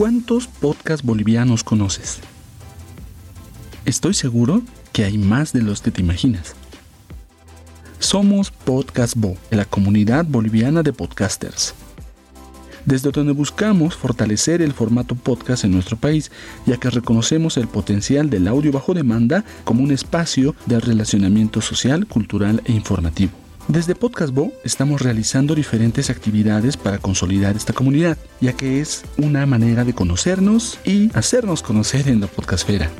¿Cuántos podcasts bolivianos conoces? Estoy seguro que hay más de los que te imaginas. Somos Podcast Bo, la comunidad boliviana de podcasters. Desde donde buscamos fortalecer el formato podcast en nuestro país, ya que reconocemos el potencial del audio bajo demanda como un espacio de relacionamiento social, cultural e informativo. Desde Podcast Bo estamos realizando diferentes actividades para consolidar esta comunidad, ya que es una manera de conocernos y hacernos conocer en la podcastfera.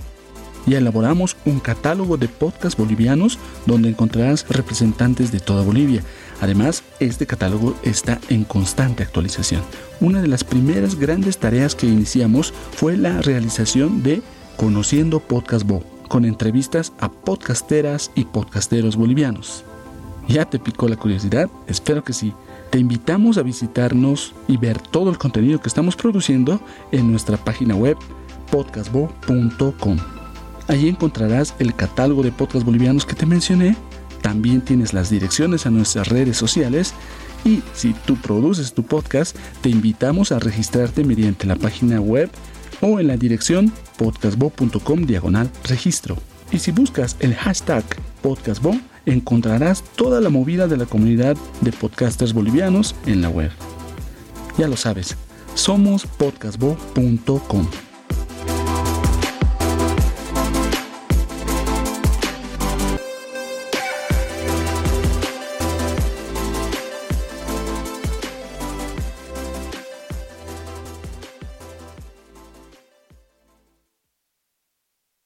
Ya elaboramos un catálogo de podcasts bolivianos donde encontrarás representantes de toda Bolivia. Además, este catálogo está en constante actualización. Una de las primeras grandes tareas que iniciamos fue la realización de Conociendo Podcast Bo, con entrevistas a podcasteras y podcasteros bolivianos. ¿Ya te picó la curiosidad? Espero que sí. Te invitamos a visitarnos y ver todo el contenido que estamos produciendo en nuestra página web podcastbo.com. Allí encontrarás el catálogo de podcasts bolivianos que te mencioné. También tienes las direcciones a nuestras redes sociales. Y si tú produces tu podcast, te invitamos a registrarte mediante la página web o en la dirección podcastbo.com diagonal registro. Y si buscas el hashtag podcastbo, encontrarás toda la movida de la comunidad de podcasters bolivianos en la web. Ya lo sabes, somos podcastbo.com.